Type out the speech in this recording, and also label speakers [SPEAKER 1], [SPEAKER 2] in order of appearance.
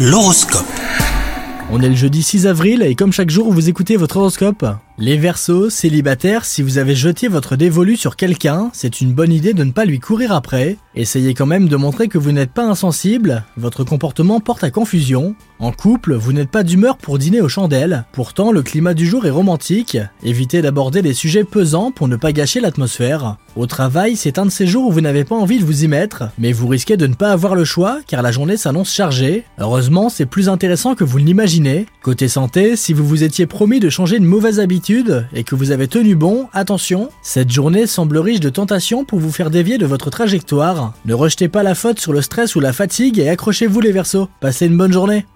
[SPEAKER 1] L'horoscope.
[SPEAKER 2] On est le jeudi 6 avril et comme chaque jour vous écoutez votre horoscope. Les Verseaux, célibataires, si vous avez jeté votre dévolu sur quelqu'un, c'est une bonne idée de ne pas lui courir après. Essayez quand même de montrer que vous n'êtes pas insensible, votre comportement porte à confusion. En couple, vous n'êtes pas d'humeur pour dîner aux chandelles, pourtant le climat du jour est romantique. Évitez d'aborder des sujets pesants pour ne pas gâcher l'atmosphère. Au travail, c'est un de ces jours où vous n'avez pas envie de vous y mettre, mais vous risquez de ne pas avoir le choix car la journée s'annonce chargée. Heureusement, c'est plus intéressant que vous ne l'imaginez. Côté santé, si vous vous étiez promis de changer une mauvaise habitude, et que vous avez tenu bon, attention, cette journée semble riche de tentations pour vous faire dévier de votre trajectoire. Ne rejetez pas la faute sur le stress ou la fatigue et accrochez-vous les versos. Passez une bonne journée.